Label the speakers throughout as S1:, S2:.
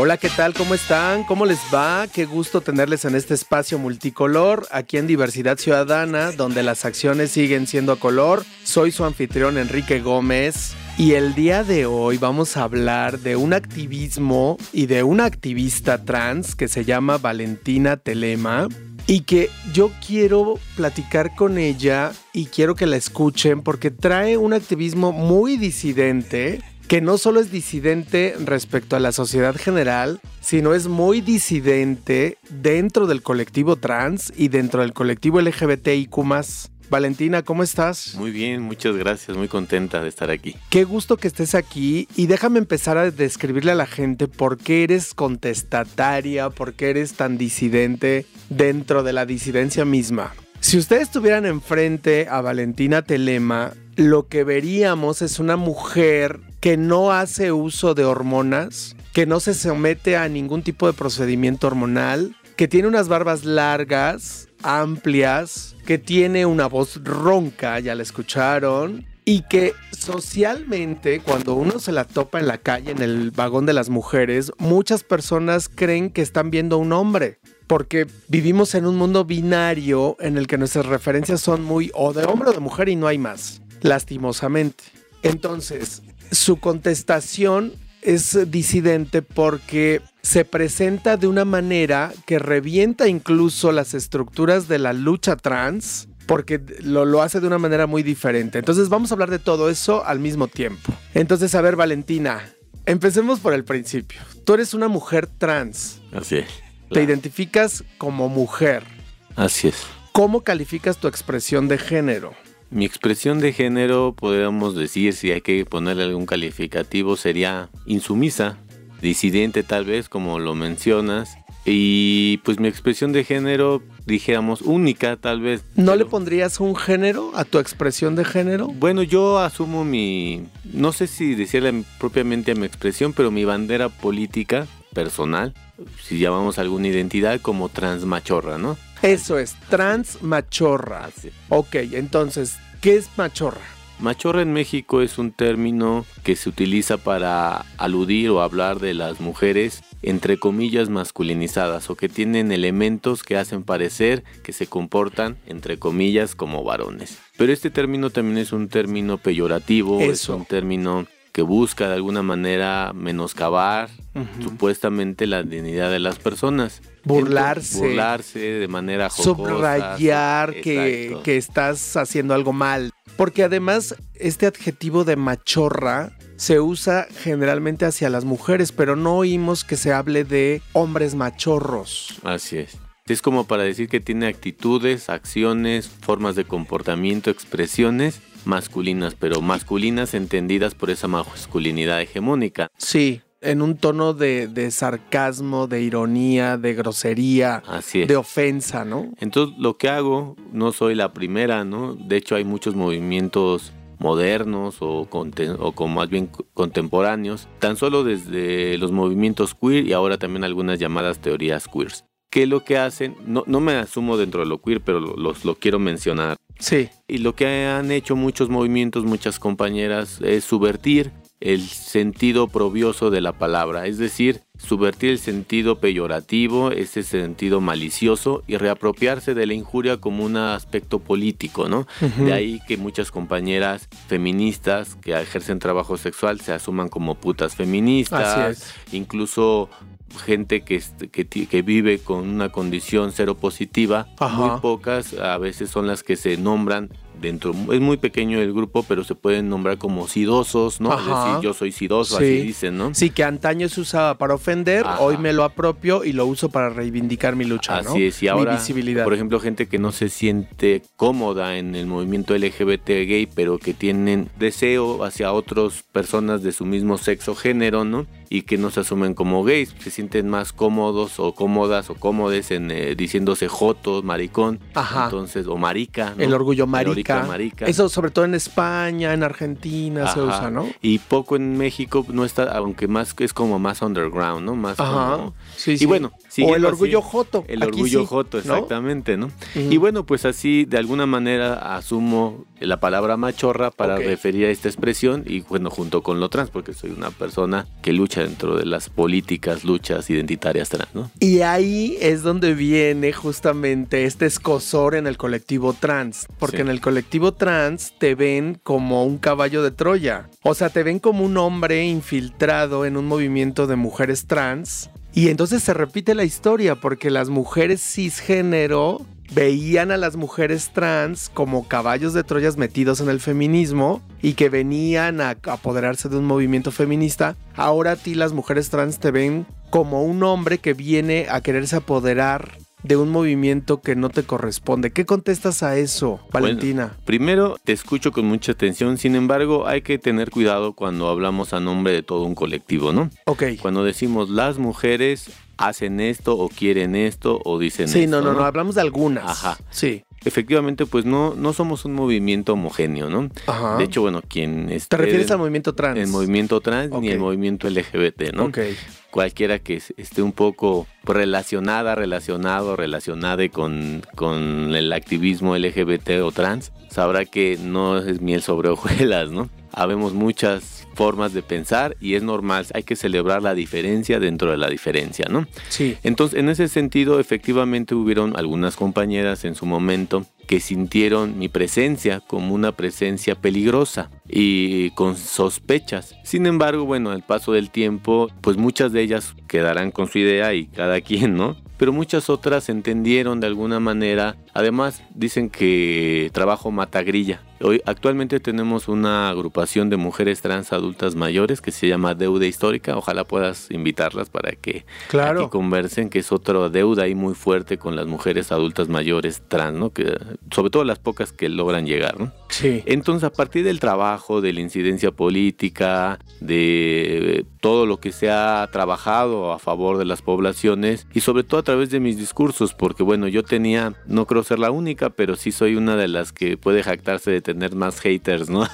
S1: Hola, ¿qué tal? ¿Cómo están? ¿Cómo les va? Qué gusto tenerles en este espacio multicolor, aquí en Diversidad Ciudadana, donde las acciones siguen siendo a color. Soy su anfitrión Enrique Gómez y el día de hoy vamos a hablar de un activismo y de una activista trans que se llama Valentina Telema y que yo quiero platicar con ella y quiero que la escuchen porque trae un activismo muy disidente que no solo es disidente respecto a la sociedad general, sino es muy disidente dentro del colectivo trans y dentro del colectivo LGBTIQ. Valentina, ¿cómo estás?
S2: Muy bien, muchas gracias, muy contenta de estar aquí.
S1: Qué gusto que estés aquí y déjame empezar a describirle a la gente por qué eres contestataria, por qué eres tan disidente dentro de la disidencia misma. Si ustedes estuvieran enfrente a Valentina Telema, lo que veríamos es una mujer que no hace uso de hormonas, que no se somete a ningún tipo de procedimiento hormonal, que tiene unas barbas largas, amplias, que tiene una voz ronca, ya la escucharon, y que socialmente cuando uno se la topa en la calle, en el vagón de las mujeres, muchas personas creen que están viendo un hombre. Porque vivimos en un mundo binario en el que nuestras referencias son muy o de hombre o de mujer y no hay más, lastimosamente. Entonces, su contestación es disidente porque se presenta de una manera que revienta incluso las estructuras de la lucha trans, porque lo, lo, hace de una manera muy diferente. Entonces vamos a hablar de todo eso al mismo tiempo. Entonces, a ver, Valentina, empecemos por el principio. Tú eres una mujer trans.
S2: Así es.
S1: Te identificas como mujer.
S2: Así es.
S1: ¿Cómo calificas tu expresión de género?
S2: Mi expresión de género, podríamos decir, si hay que ponerle algún calificativo, sería insumisa, disidente tal vez, como lo mencionas. Y pues mi expresión de género, dijéramos, única tal vez.
S1: ¿No le pondrías un género a tu expresión de género?
S2: Bueno, yo asumo mi, no sé si decirle propiamente a mi expresión, pero mi bandera política personal, si llamamos alguna identidad como transmachorra, ¿no?
S1: Eso es, transmachorra. Ok, entonces, ¿qué es machorra?
S2: Machorra en México es un término que se utiliza para aludir o hablar de las mujeres entre comillas masculinizadas o que tienen elementos que hacen parecer que se comportan entre comillas como varones. Pero este término también es un término peyorativo,
S1: Eso.
S2: es un término que busca de alguna manera menoscabar uh -huh. supuestamente la dignidad de las personas.
S1: Burlarse.
S2: Burlarse de manera jocosa.
S1: Subrayar que, que, estás haciendo algo mal. Porque además este adjetivo de machorra se usa generalmente hacia las mujeres, pero no oímos que se hable de hombres machorros.
S2: Así es. Es como para decir que tiene actitudes, acciones, formas de comportamiento, expresiones masculinas, pero masculinas entendidas por esa masculinidad hegemónica.
S1: Sí, en un tono de, de, sarcasmo, de ironía, de grosería, de ofensa, ¿no?
S2: Entonces lo que hago, no soy la primera, ¿no? De hecho hay muchos movimientos modernos o, o con más bien contemporáneos, tan solo desde los movimientos queer y ahora también algunas llamadas teorías queers. ¿Qué es lo que hacen? No, no me asumo dentro de lo queer, pero los lo, lo quiero mencionar.
S1: Sí.
S2: Y lo que han hecho muchos movimientos, muchas compañeras, es subvertir el sentido probioso de la palabra, es decir, subvertir el sentido peyorativo, ese sentido malicioso y reapropiarse de la injuria como un aspecto político, ¿no? Uh -huh. De ahí que muchas compañeras feministas que ejercen trabajo sexual se asuman como putas feministas, incluso gente que, que, que, vive con una condición cero positiva, Ajá. muy pocas a veces son las que se nombran dentro, es muy pequeño el grupo, pero se pueden nombrar como sidosos, ¿no?
S1: Ajá.
S2: Es decir, yo soy sidoso,
S1: sí.
S2: así dicen, ¿no?
S1: Sí, que antaño se usaba para ofender, Ajá. hoy me lo apropio y lo uso para reivindicar mi lucha,
S2: así
S1: ¿no?
S2: es, y ahora,
S1: mi visibilidad.
S2: por ejemplo, gente que no se siente cómoda en el movimiento LGBT gay, pero que tienen deseo hacia otras personas de su mismo sexo género, ¿no? Y que no se asumen como gays, se sienten más cómodos o cómodas o cómodes en eh, diciéndose joto, maricón,
S1: Ajá.
S2: entonces o marica, ¿no?
S1: El orgullo
S2: El
S1: marica.
S2: marica.
S1: Eso sobre todo en España, en Argentina se usa, ¿no?
S2: Y poco en México no está, aunque más es como más underground, ¿no? Más
S1: Ajá.
S2: como-
S1: Sí,
S2: y
S1: sí.
S2: bueno,
S1: o el
S2: así-
S1: orgullo joto.
S2: El orgullo
S1: sí,
S2: joto,
S1: ¿no?
S2: exactamente, ¿no? Y bueno, pues así de alguna manera asumo la palabra machorra para referir a esta expresión y bueno, junto con lo trans, porque soy una persona que lucha dentro de las políticas, luchas identitarias trans, ¿no?
S1: Y ahí es donde viene justamente este escosor en el colectivo trans, porque
S2: Sí.
S1: en el colectivo trans te ven como un caballo de Troya, o sea, te ven como un hombre infiltrado en un movimiento de mujeres trans, y entonces se repite la historia, porque las mujeres cisgénero veían a las mujeres trans como caballos de Troyas metidos en el feminismo y que venían a apoderarse de un movimiento feminista. Ahora a ti las mujeres trans te ven como un hombre que viene a quererse apoderar de un movimiento que no te corresponde. ¿Qué contestas a eso, Valentina?
S2: Primero, te escucho con mucha atención, sin embargo, hay que tener cuidado cuando hablamos a nombre de todo un colectivo, ¿no?
S1: ok.
S2: Cuando decimos las mujeres hacen esto o quieren esto o dicen
S1: Sí,
S2: esto,
S1: no, no, no, hablamos de algunas.
S2: Ajá.
S1: Sí.
S2: Efectivamente, pues no, no somos un movimiento homogéneo, ¿no?
S1: Ajá.
S2: De hecho, bueno, quien esté
S1: ¿Te refieres al movimiento trans?
S2: el movimiento trans ni el movimiento LGBT, ¿no?
S1: Ok.
S2: Cualquiera que es- esté un poco relacionada, relacionado, relacionada con, con el activismo LGBT o trans, sabrá que no es miel sobre hojuelas, ¿no? Habemos muchas formas de pensar y es normal, hay que celebrar la diferencia dentro de la diferencia, ¿no?
S1: Sí.
S2: Entonces, en ese sentido, efectivamente hubieron algunas compañeras en su momento que sintieron mi presencia como una presencia peligrosa y con sospechas. Sin embargo, bueno, al paso del tiempo, pues muchas de ellas quedarán con su idea y cada quien, ¿no? Pero muchas otras entendieron de alguna manera. Además, dicen que trabajo mata grilla. Hoy actualmente tenemos una agrupación de mujeres trans adultas mayores que se llama Deuda Histórica. Ojalá puedas invitarlas para que
S1: Claro.
S2: aquí conversen, que es otra deuda ahí muy fuerte con las mujeres adultas mayores trans, ¿no? Que, sobre todo las pocas que logran llegar, ¿no?
S1: Sí.
S2: Entonces, a partir del trabajo, de la incidencia política, de todo lo que se ha trabajado a favor de las poblaciones y sobre todo a través de mis discursos, porque bueno, yo tenía, no creo ser la única, pero sí soy una de las que puede jactarse de tener más haters, ¿no?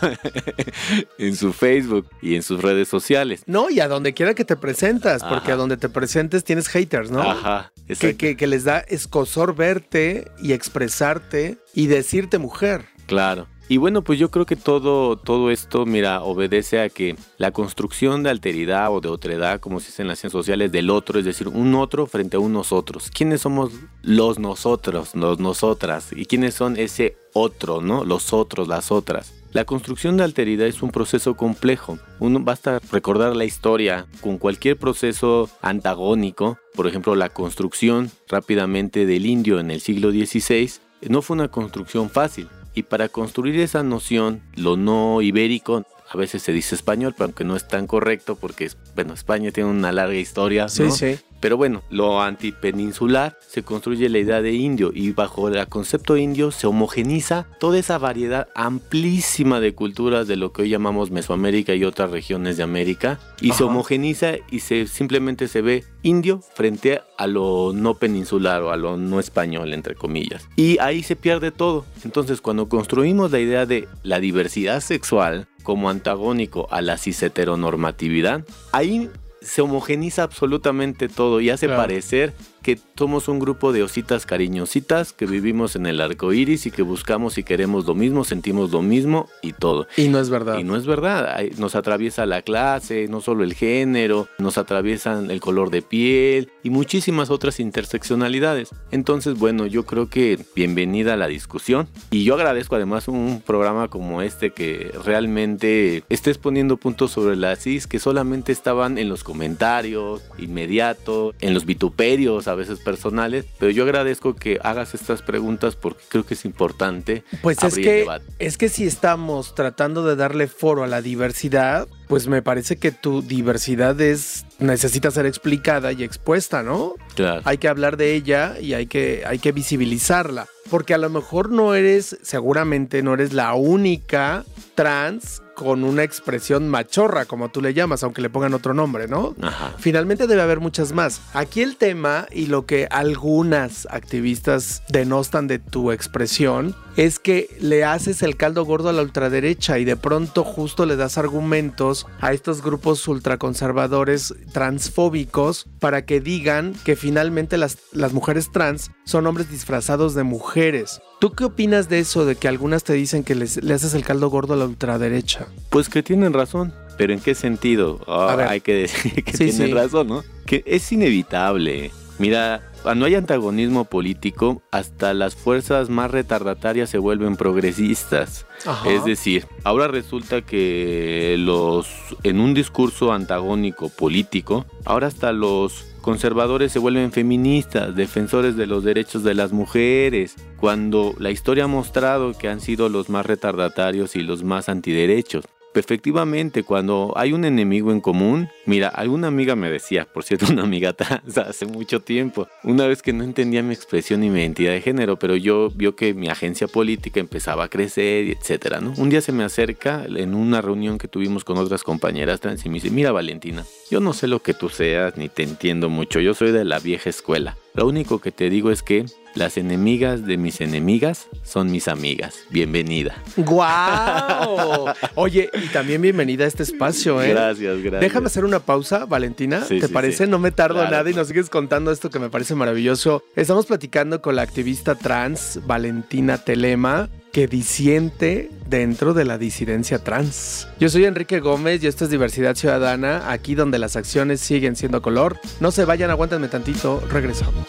S2: en su Facebook y en sus redes sociales.
S1: No, y a donde quiera que te presentas, porque
S2: Ajá.
S1: a donde te presentes tienes haters, ¿no?
S2: Ajá,
S1: Que, que, que les da escosor verte y expresarte y decirte mujer.
S2: Claro. Y bueno, pues yo creo que todo, todo esto, mira, obedece a que la construcción de alteridad o de otredad, como se dice en las ciencias sociales, del otro, es decir, un otro frente a un nosotros. ¿Quiénes somos los nosotros, los nosotras? ¿Y quiénes son ese otro, no? Los otros, las otras. La construcción de alteridad es un proceso complejo. Uno basta recordar la historia con cualquier proceso antagónico, por ejemplo, la construcción rápidamente del indio en el siglo XVI, no fue una construcción fácil. Y para construir esa noción, lo no ibérico, a veces se dice español, pero aunque no es tan correcto porque, bueno, España tiene una larga historia,
S1: Sí,
S2: ¿no?
S1: sí.
S2: Pero bueno, lo antipeninsular se construye la idea de indio y bajo el concepto indio se homogeniza toda esa variedad amplísima de culturas de lo que hoy llamamos Mesoamérica y otras regiones de América y se homogeniza y se simplemente se ve indio frente a lo no peninsular o a lo no español entre comillas. Y ahí se pierde todo. Entonces, cuando construimos la idea de la diversidad sexual como antagónico a la cis-heteronormatividad, ahí se homogeniza absolutamente todo y hace
S1: Claro.
S2: parecer que somos un grupo de ositas cariñositas que vivimos en el arco iris y que buscamos y queremos lo mismo, sentimos lo mismo y todo.
S1: Y no es verdad.
S2: Y no es verdad, nos atraviesa la clase, no solo el género, nos atraviesan el color de piel y muchísimas otras interseccionalidades. Entonces, bueno, yo creo que bienvenida a la discusión y yo agradezco además un programa como este que realmente estés poniendo puntos sobre la CIS que solamente estaban en los comentarios inmediato, en los vituperios a veces personales, pero yo agradezco que hagas estas preguntas porque creo que es importante
S1: Pues es
S2: abrir el
S1: que,
S2: debate.
S1: es que si estamos tratando de darle foro a la diversidad, pues me parece que tu diversidad es necesita ser explicada y expuesta, ¿no?
S2: Claro.
S1: Hay que hablar de ella y hay que, hay que visibilizarla. Porque a lo mejor no eres, seguramente no eres la única trans con una expresión machorra, como tú le llamas, aunque le pongan otro nombre, ¿no?
S2: Ajá.
S1: Finalmente debe haber muchas más. Aquí el tema y lo que algunas activistas denostan de tu expresión es que le haces el caldo gordo a la ultraderecha y de pronto justo le das argumentos a estos grupos ultraconservadores transfóbicos para que digan que finalmente las, las mujeres trans son hombres disfrazados de mujeres. ¿Tú qué opinas de eso, de que algunas te dicen que les- le haces el caldo gordo a la ultraderecha?
S2: Pues que tienen razón. Pero ¿en qué sentido?
S1: Ver.
S2: hay que decir que
S1: Sí,
S2: tienen
S1: sí.
S2: razón, ¿no? Que es inevitable. Mira, cuando hay antagonismo político, hasta las fuerzas más retardatarias se vuelven progresistas.
S1: Ajá.
S2: Es decir, ahora resulta que los en un discurso antagónico político, ahora hasta los conservadores se vuelven feministas, defensores de los derechos de las mujeres, cuando la historia ha mostrado que han sido los más retardatarios y los más antiderechos. Efectivamente, cuando hay un enemigo en común, mira, alguna amiga me decía, por cierto, una amiga trans hace mucho tiempo, una vez que no entendía mi expresión y mi identidad de género, pero yo vio que mi agencia política empezaba a crecer, etcétera, ¿no? Un día se me acerca en una reunión que tuvimos con otras compañeras trans y me dice, mira Valentina, yo no sé lo que tú seas ni te entiendo mucho, yo soy de la vieja escuela. Lo único que te digo es que las enemigas de mis enemigas son mis amigas. Bienvenida.
S1: ¡Guau! Oye, y también bienvenida a este espacio, ¿eh?
S2: Gracias, gracias.
S1: Déjame hacer una pausa, Valentina.
S2: Sí,
S1: ¿Te
S2: sí,
S1: parece?
S2: sí.
S1: No me tardo
S2: Claro,
S1: nada y nos sigues contando esto que me parece maravilloso. Estamos platicando con la activista trans Valentina Telema que disiente dentro de la disidencia trans. Yo soy Enrique Gómez y esto es Diversidad Ciudadana, aquí donde las acciones siguen siendo color. No se vayan, aguántenme tantito, regresamos.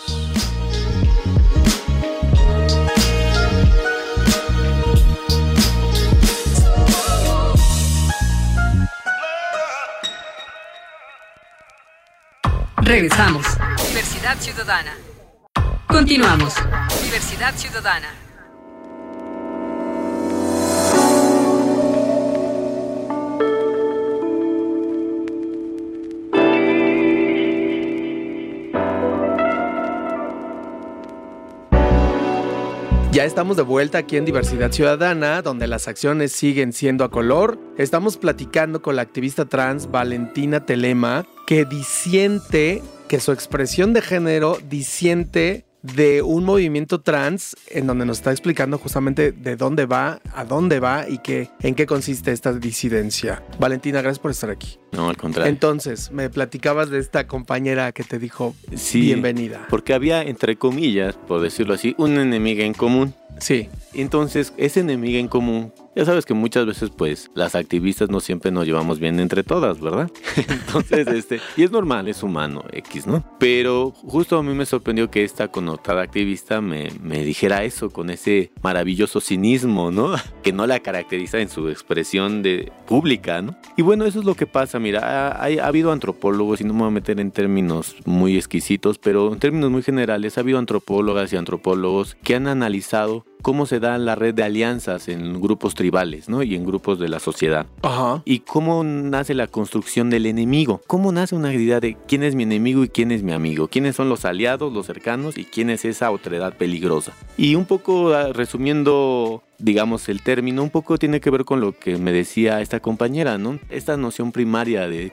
S3: Regresamos. Diversidad Ciudadana. Continuamos. Diversidad Ciudadana.
S1: Estamos de vuelta aquí en Diversidad Ciudadana, donde las acciones siguen siendo a color. Estamos platicando con la activista trans Valentina Telema, que disiente, que su expresión de género disiente de un movimiento trans en donde nos está explicando justamente de dónde va, a dónde va y qué, en qué consiste esta disidencia. Valentina, gracias por estar aquí.
S2: No, al contrario.
S1: Entonces, me platicabas de esta compañera que te dijo
S2: Sí,
S1: bienvenida.
S2: Porque había, entre comillas, por decirlo así, una enemiga en común.
S1: Sí,
S2: Entonces, esa enemiga en común, ya sabes que muchas veces, pues, las activistas no siempre nos llevamos bien entre todas, ¿verdad? Entonces, este, y es normal, es humano, X, ¿no? Pero justo a mí me sorprendió que esta connotada activista me, me dijera eso con ese maravilloso cinismo, ¿no? Que no la caracteriza en su expresión de pública, ¿no? Y bueno, eso es lo que pasa, mira, ha, hay- ha habido antropólogos, y no me voy a meter en términos muy exquisitos, pero en términos muy generales, ha habido antropólogas y antropólogos que han analizado cómo se da la red de alianzas en grupos tribales, ¿no? Y en grupos de la sociedad.
S1: ajá.
S2: Y cómo nace la construcción del enemigo. Cómo nace una idea de quién es mi enemigo y quién es mi amigo. Quiénes son los aliados, los cercanos y quién es esa otredad peligrosa. Y un poco ah, resumiendo, digamos, el término, un poco tiene que ver con lo que me decía esta compañera, ¿no? Esta noción primaria de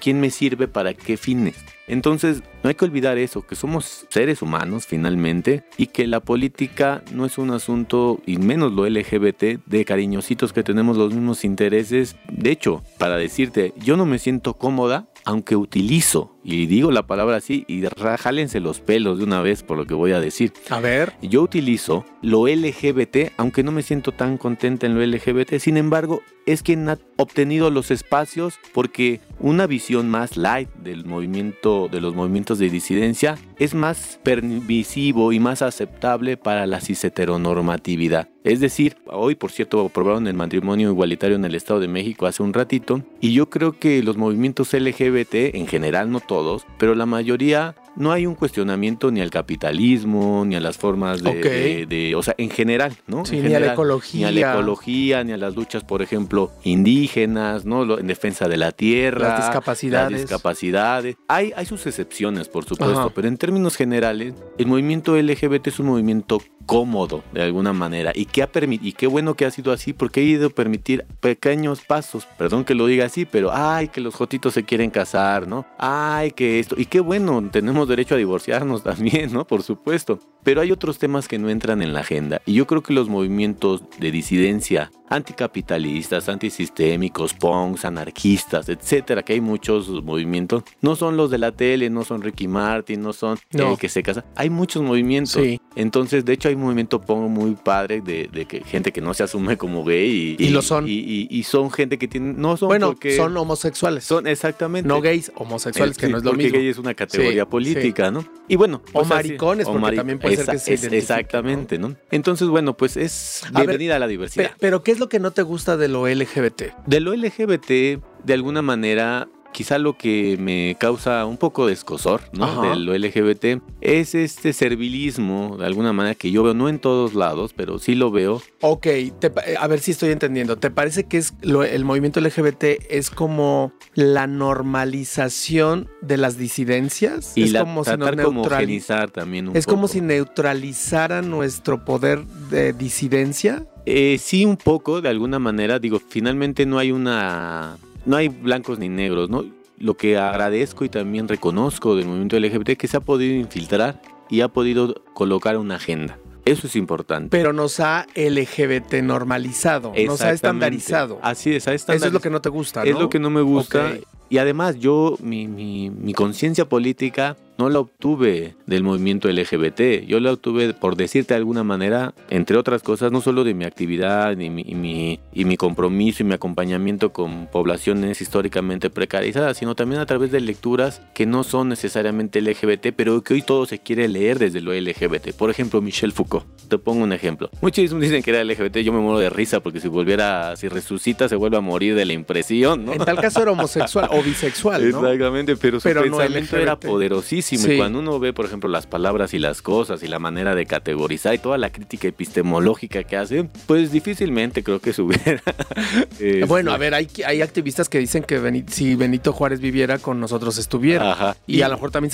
S2: quién- me sirve para qué fines. Entonces, no hay que olvidar eso, que somos seres humanos finalmente y que la política no es un asunto, y menos lo LGBT, de cariñositos que tenemos los mismos intereses. De hecho, para decirte, yo no me siento cómoda aunque utilizo, y digo la palabra así, y rájalense los pelos de una vez por lo que voy a decir.
S1: A ver.
S2: Yo utilizo lo LGBT, aunque no me siento tan contenta en lo LGBT, sin embargo, es quien ha obtenido los espacios porque una visión más light del movimiento, de los movimientos de disidencia, es más permisivo y más aceptable para la cis-heteronormatividad. Es decir, hoy, por cierto, aprobaron el matrimonio igualitario en el Estado de México hace un ratito, y yo creo que los movimientos LGBT, en general no todos, pero la mayoría no hay un cuestionamiento ni al capitalismo, ni a las formas de,
S1: Ok.
S2: de- de- o sea, en general, ¿no?
S1: Sí,
S2: En
S1: ni a la ecología.
S2: Ni a la ecología, ni a las luchas, por ejemplo, indígenas, ¿no? En defensa de la tierra.
S1: Las discapacidades.
S2: Las discapacidades. Hay, hay sus excepciones, por supuesto,
S1: Ajá.
S2: pero en términos generales, el movimiento LGBT es un movimiento cómodo de alguna manera y que ha y qué bueno que ha sido así porque ha ido a permitir pequeños pasos, perdón que lo diga así, pero ay que los jotitos se quieren casar, ¿no? Ay que esto y qué bueno, tenemos derecho a divorciarnos también, ¿no? Por supuesto. Pero hay otros temas que no entran en la agenda y yo creo que los movimientos de disidencia anticapitalistas, antisistémicos, punks, anarquistas, etcétera, que hay muchos movimientos, no son los de la tele, no son Ricky Martin, no son el que se casa, hay muchos movimientos. Entonces, de hecho, hay un movimiento punk muy padre de, que gente que no se asume como gay
S1: y, lo son.
S2: Y, son gente que tiene, no son
S1: bueno, son homosexuales.
S2: Son exactamente.
S1: No gays, homosexuales, que no es lo
S2: porque gay es una categoría política, ¿no? Y bueno,
S1: o pues maricones, porque también puede ser que se
S2: Exactamente, ¿no? Entonces, bueno, pues es bienvenida a, la diversidad.
S1: pero ¿qué es lo que no te gusta de lo LGBT?
S2: De lo LGBT, de alguna manera, quizá lo que me causa un poco de escosor, ¿no? De lo LGBT es este servilismo, de alguna manera, que yo veo, no en todos lados, pero sí lo veo.
S1: Ok, a ver si estoy entendiendo. ¿Te parece que es el movimiento LGBT es como la normalización de las disidencias?
S2: Y
S1: es
S2: como si neutralizar también un
S1: Es como si neutralizara nuestro poder de disidencia.
S2: Eh, sí, un poco, de alguna manera. Digo, finalmente no hay una. No hay blancos ni negros, ¿no? Lo que agradezco y también reconozco del movimiento LGBT es que se ha podido infiltrar y ha podido colocar una agenda. Eso es importante.
S1: Pero nos ha LGBT normalizado, nos ha estandarizado.
S2: Así es, ha estandarizado.
S1: Eso es lo que no te gusta, ¿no?
S2: Es lo que no me gusta. Y además yo, mi, mi, mi conciencia política no la obtuve del movimiento LGBT, yo la obtuve, por decirte de alguna manera, entre otras cosas, no solo de mi actividad y mi, y mi, compromiso y mi acompañamiento con poblaciones históricamente precarizadas, sino también a través de lecturas que no son necesariamente LGBT, pero que hoy todo se quiere leer desde lo LGBT. Por ejemplo, Michel Foucault. Te pongo un ejemplo. Muchos dicen que era LGBT, yo me muero de risa porque si volviera, si resucita, se vuelve a morir de la impresión, ¿no?
S1: En tal caso era homosexual o bisexual,
S2: ¿no? Exactamente, pero su pensamiento era poderosísimo cuando uno ve, por ejemplo, las palabras y las cosas y la manera de categorizar y toda la crítica epistemológica que hace, pues difícilmente creo que subiera.
S1: Este, bueno, a ver, hay, hay activistas que dicen que si Benito Juárez viviera con nosotros estuviera. Ajá. Y, a lo mejor también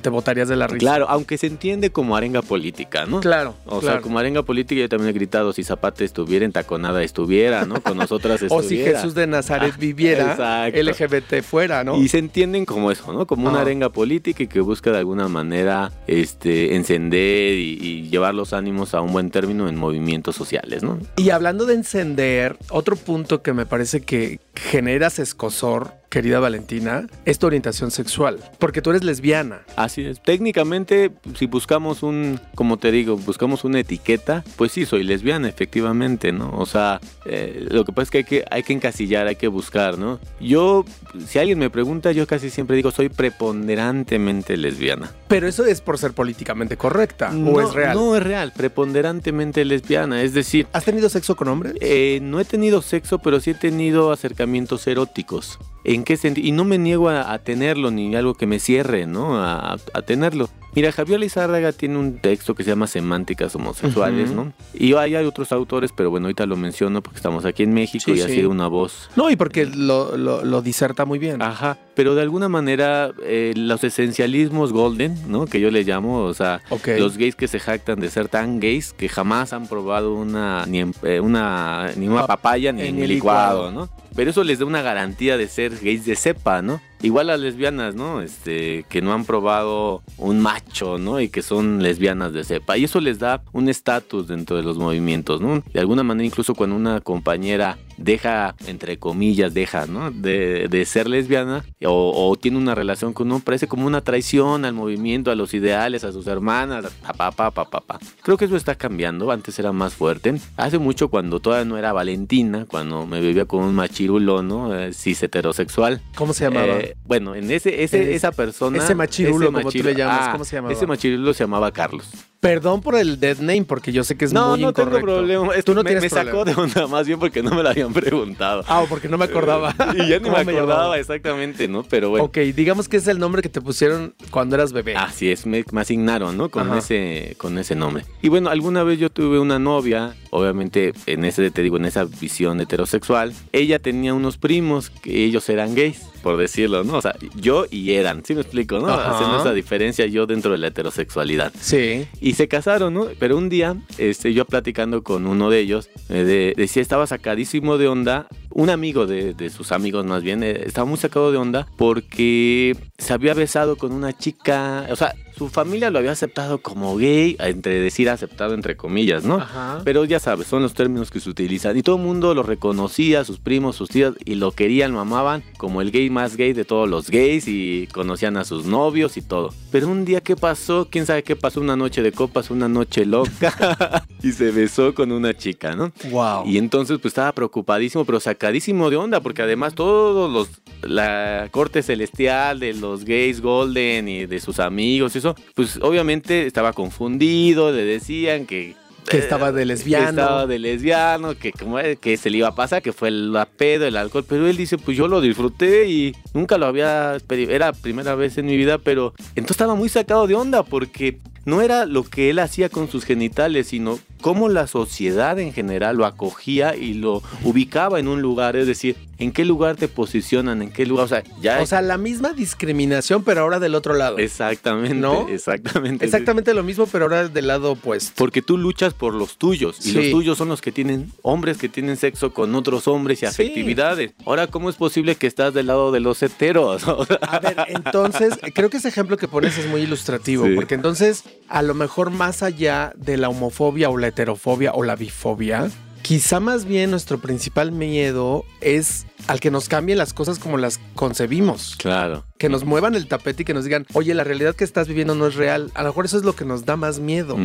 S1: te votarías de la risa.
S2: Claro, aunque se entiende como arenga política, ¿no?
S1: Claro.
S2: O sea, como arenga política yo también he gritado, si Zapata estuviera en Taconada estuviera, ¿no? Con nosotras estuviera.
S1: o si Jesús de Nazaret viviera, LGBT fuera, ¿no?
S2: Y se entienden como eso, ¿no? Como una arenga política y que busca de alguna manera este, encender y, llevar los ánimos a un buen término en movimientos sociales, ¿no?
S1: Y hablando de encender, otro punto que me parece que genera escosor querida Valentina, es tu orientación sexual, porque tú eres lesbiana.
S2: Así es. Técnicamente, si buscamos un, como te digo, buscamos una etiqueta, pues sí, soy lesbiana, efectivamente, ¿no? O sea, eh, lo que pasa es que hay, que hay que encasillar, hay que buscar, ¿no? Yo, si alguien me pregunta, yo casi siempre digo, soy preponderantemente lesbiana.
S1: Pero eso es por ser políticamente correcta, ¿o es real?
S2: No es real, preponderantemente lesbiana, es decir...
S1: ¿Has tenido sexo con hombres?
S2: Eh, no he tenido sexo, pero sí he tenido acercamientos eróticos. ¿En qué sentido? Y no me niego a, tenerlo, ni algo que me cierre, ¿no? A, tenerlo. Mira, Javier Lizárraga tiene un texto que se llama Semánticas homosexuales, ¿no? Y hay, hay, otros autores, pero bueno, ahorita lo menciono porque estamos aquí en México y ha sido una voz.
S1: No, y porque lo, lo, diserta muy bien.
S2: Ajá, pero de alguna manera eh, los esencialismos golden, ¿no? Que yo le llamo, o sea, los gays que se jactan de ser tan gays que jamás han probado una ni, eh, una, ni una papaya ni, ni licuado, ¿no? Pero eso les da una garantía de ser gays de cepa, ¿no? Igual las lesbianas, ¿no? Este, que no han probado un macho, ¿no? Y que son lesbianas de cepa. Y eso les da un estatus dentro de los movimientos, ¿no? De alguna manera, incluso cuando una compañera deja, entre comillas, deja, ¿no? De, de ser lesbiana o, tiene una relación con uno, parece como una traición al movimiento, a los ideales, a sus hermanas, papá, papá, papá. Creo que eso está cambiando, antes era más fuerte. Hace mucho cuando todavía no era Valentina, cuando me vivía con un machirulo, ¿no? Eh, cis heterosexual.
S1: ¿Cómo se llamaba?
S2: Eh, bueno, en ese, ese, esa persona...
S1: Ese machirulo, como tú le llamas, ¿cómo se llamaba?
S2: Ese machirulo se llamaba Carlos.
S1: Perdón por el dead name, porque yo sé que es muy incorrecto. No, no tengo
S2: problema. Tú no me, me sacó de onda, más bien porque no me lo habían preguntado.
S1: Ah, porque no me acordaba.
S2: y ya ni me acordaba exactamente, ¿no? Pero bueno.
S1: Ok, digamos que es el nombre que te pusieron cuando eras bebé.
S2: Así es, me, asignaron, ¿no? Con ese, con ese nombre. Y bueno, alguna vez yo tuve una novia, obviamente en ese, te digo, en esa visión heterosexual. Ella tenía unos primos que ellos eran gays. Por decirlo, ¿no? O sea, yo y eran, ¿sí me explico, no?
S1: Ajá.
S2: Haciendo esa diferencia yo dentro de la heterosexualidad.
S1: Sí.
S2: Y se casaron, ¿no? Pero un día, este, yo platicando con uno de ellos, eh, de- decía, estaba sacadísimo de onda. Un amigo de, de sus amigos, más bien, eh, estaba muy sacado de onda porque se había besado con una chica. O sea, su familia lo había aceptado como gay, entre decir aceptado entre comillas, ¿no?
S1: Ajá.
S2: Pero ya sabes, son los términos que se utilizan. Y todo el mundo lo reconocía, sus primos, sus tías, y lo querían, lo amaban, como el gay más gay de todos los gays, y conocían a sus novios y todo. Pero un día, ¿qué pasó? ¿Quién sabe qué pasó? Una noche de copas, una noche loca, y se besó con una chica, ¿no?
S1: Wow.
S2: Y entonces pues estaba preocupadísimo, pero sacadísimo de onda, porque además todos los, la corte celestial de los gays golden y de sus amigos, y eso, pues obviamente estaba confundido, le decían que...
S1: que estaba de
S2: que
S1: lesbiano.
S2: estaba de lesbiano, que como que se le iba a pasar, que fue el pedo, el alcohol, pero él dice, pues yo lo disfruté y nunca lo había, era primera vez en mi vida, pero entonces estaba muy sacado de onda porque no era lo que él hacía con sus genitales, sino cómo la sociedad en general lo acogía y lo ubicaba en un lugar, es decir, en qué lugar te posicionan, en qué lugar, o sea, ya...
S1: O sea, la misma discriminación, pero ahora del otro lado.
S2: exactamente,
S1: ¿No?
S2: exactamente.
S1: Exactamente lo mismo, pero ahora del lado opuesto.
S2: Porque tú luchas por los tuyos y
S1: Sí.
S2: los tuyos son los que tienen hombres que tienen sexo con otros hombres y
S1: Sí.
S2: afectividades. Ahora, ¿cómo es posible que estás del lado de los heteros?
S1: A ver, entonces, creo que ese ejemplo que pones es muy ilustrativo,
S2: Sí.
S1: porque entonces, a lo mejor más allá de la homofobia o la heterofobia o la bifobia, quizá más bien nuestro principal miedo es al que nos cambien las cosas como las concebimos.
S2: claro.
S1: Que nos muevan el tapete y que nos digan, oye, la realidad que estás viviendo no es real. A lo mejor eso es lo que nos da más miedo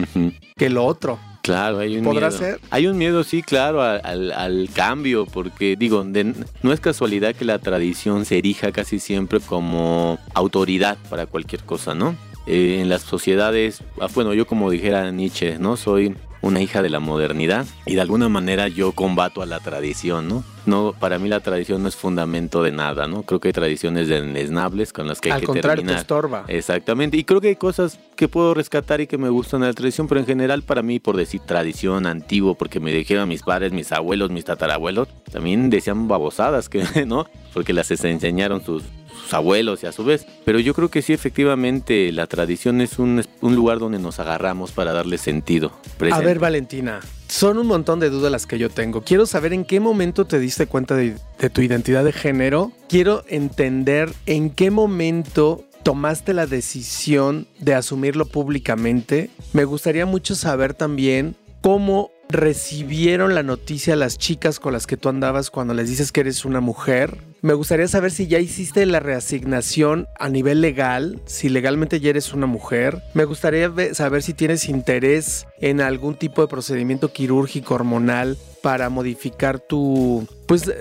S1: que lo otro.
S2: Claro, hay un
S1: ¿Podrá
S2: miedo.
S1: ser?
S2: Hay un miedo, sí, claro, al, al- al cambio, porque digo, de- no es casualidad que la tradición se erija casi siempre como autoridad para cualquier cosa, ¿no? Eh, en las sociedades, ah, bueno, yo como dijera Nietzsche, ¿no? Soy una hija de la modernidad y de alguna manera yo combato a la tradición, ¿no? No, para mí la tradición no es fundamento de nada, ¿no? Creo que hay tradiciones desnables con las que hay
S1: Al
S2: que
S1: contrario, te
S2: terminar.
S1: estorba.
S2: Exactamente, y creo que hay cosas que puedo rescatar y que me gustan de la tradición, pero en general para mí, por decir tradición, antiguo, porque me dijeron mis padres, mis abuelos, mis tatarabuelos, también decían babosadas, que ¿no? Porque las enseñaron sus, sus abuelos y a su vez. Pero yo creo que sí, efectivamente, la tradición es un, un lugar donde nos agarramos para darle sentido.
S1: A ver, Valentina, son un montón de dudas las que yo tengo. Quiero saber en qué momento te diste cuenta de, de tu identidad de género. Quiero entender en qué momento tomaste la decisión de asumirlo públicamente. Me gustaría mucho saber también cómo recibieron la noticia las chicas con las que tú andabas cuando les dices que eres una mujer. Me gustaría saber si ya hiciste la reasignación a nivel legal, si legalmente ya eres una mujer. Me gustaría saber si tienes interés en algún tipo de procedimiento quirúrgico hormonal para modificar tu... Pues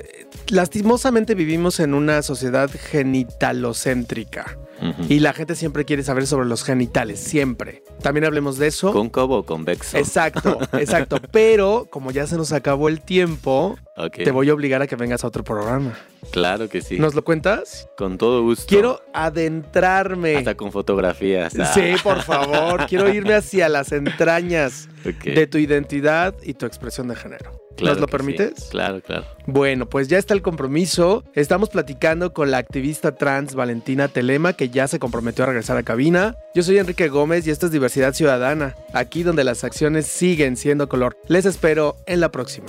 S1: lastimosamente vivimos en una sociedad genitalocéntrica y la gente siempre quiere saber sobre los genitales, siempre. También hablemos de eso.
S2: ¿Cóncavo o convexo?
S1: Exacto, exacto. Pero como ya se nos acabó el tiempo, te voy a obligar a que vengas a otro programa.
S2: Claro que sí.
S1: ¿Nos lo cuentas?
S2: Con todo gusto.
S1: Quiero adentrarme.
S2: Hasta con fotografías. Ah,
S1: Sí, por favor. Quiero irme hacia las entrañas de tu identidad y tu expresión de género.
S2: Claro
S1: ¿Nos lo
S2: sí.
S1: permites?
S2: Claro, claro.
S1: Bueno, pues ya está el compromiso. Estamos platicando con la activista trans Valentina Telema, que ya se comprometió a regresar a cabina. Yo soy Enrique Gómez y esto es Diversidad Ciudadana, aquí donde las acciones siguen siendo color. Les espero en la próxima.